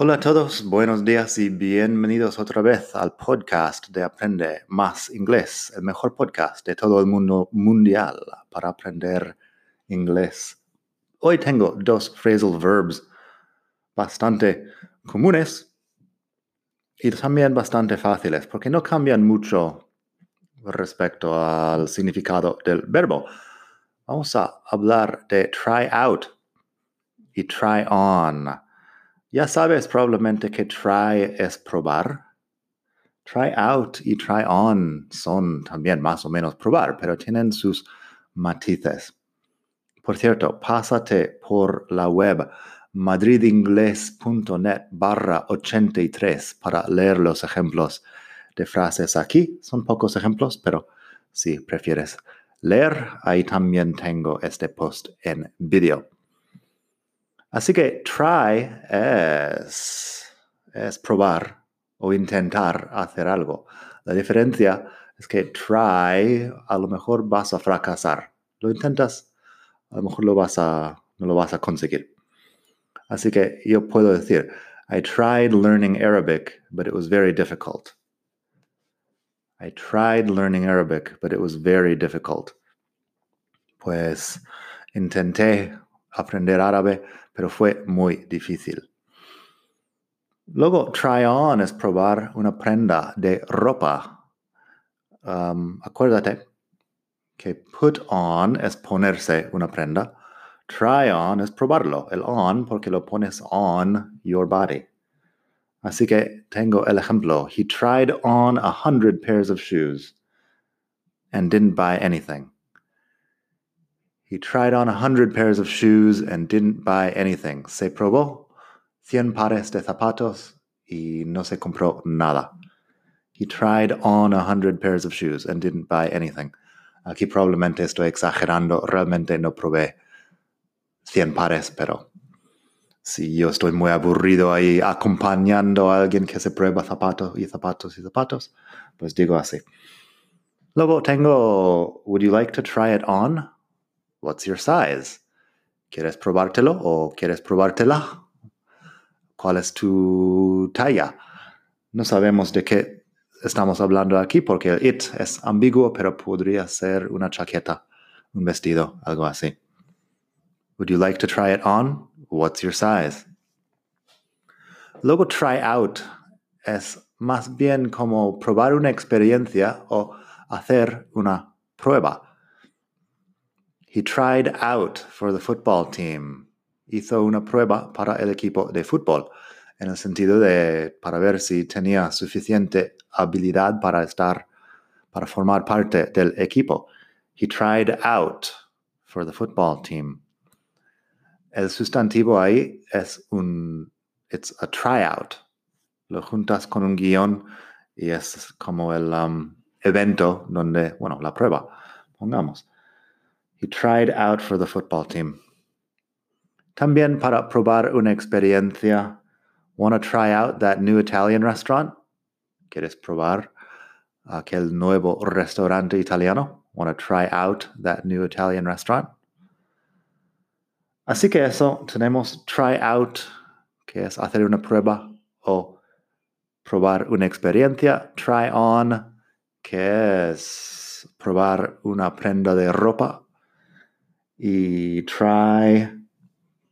Hola a todos, buenos días y bienvenidos otra vez al podcast de Aprende Más Inglés, el mejor podcast de todo el mundo mundial para aprender inglés. Hoy tengo dos phrasal verbs bastante comunes y también bastante fáciles porque no cambian mucho respecto al significado del verbo. Vamos a hablar de try out y try on. Ya sabes probablemente que try es probar. Try out y try on son también más o menos probar, pero tienen sus matices. Por cierto, pásate por la web madridingles.net barra 83 para leer los ejemplos de frases aquí. Son pocos ejemplos, pero si prefieres leer, ahí también tengo este post en vídeo. Así que try es, es probar o intentar hacer algo. La diferencia es que try a lo mejor vas a fracasar. Lo intentas, a lo mejor no lo vas a conseguir. Así que yo puedo decir, I tried learning Arabic, but it was very difficult. I tried learning Arabic, but it was very difficult. Pues intenté aprender árabe, pero fue muy difícil. Luego, try on es probar una prenda de ropa. Um, acuérdate que put on es ponerse una prenda. Try on es probarlo. El on porque lo pones on your body. Así que tengo el ejemplo. He tried on a hundred pairs of shoes and didn't buy anything. He tried on a hundred pairs of shoes and didn't buy anything. Se probó cien pares de zapatos y no se compró nada. He tried on a hundred pairs of shoes and didn't buy anything. Aquí probablemente estoy exagerando. Realmente no probé cien pares, pero si yo estoy muy aburrido ahí acompañando a alguien que se prueba zapatos y zapatos y zapatos, pues digo así. Luego tengo, would you like to try it on? What's your size? ¿Quieres probártelo o quieres probártela? ¿Cuál es tu talla? No sabemos de qué estamos hablando aquí porque el it es ambiguo, pero podría ser una chaqueta, un vestido, algo así. Would you like to try it on? What's your size? Luego try out es más bien como probar una experiencia o hacer una prueba. He tried out for the football team. Hizo una prueba para el equipo de fútbol, en el sentido de para ver si tenía suficiente habilidad para estar, para formar parte del equipo. He tried out for the football team. El sustantivo ahí es un, it's a tryout. Lo juntas con un guion y es como el um, evento donde, bueno, la prueba, pongamos. He tried out for the football team. También para probar una experiencia. Want to try out that new Italian restaurant? ¿Quieres probar aquel nuevo restaurante italiano? Want to try out that new Italian restaurant? Así que eso, tenemos try out, que es hacer una prueba o probar una experiencia. Try on, que es probar una prenda de ropa y try,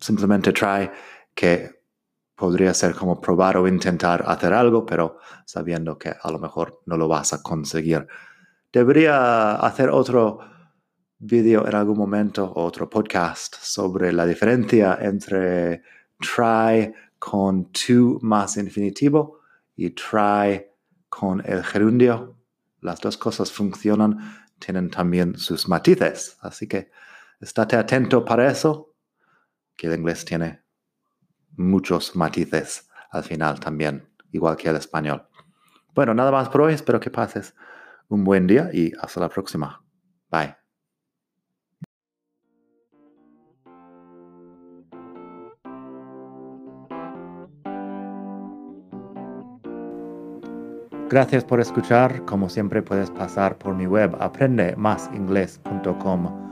simplemente try, que podría ser como probar o intentar hacer algo, pero sabiendo que a lo mejor no lo vas a conseguir. Debería hacer otro video en algún momento, otro podcast sobre la diferencia entre try con to más infinitivo y try con el gerundio. Las dos cosas funcionan, tienen también sus matices, así que Estate atento para eso, que el inglés tiene muchos matices al final también, igual que el español. Bueno, nada más por hoy. Espero que pases un buen día y hasta la próxima. Bye. Gracias por escuchar. Como siempre puedes pasar por mi web aprendemasingles.com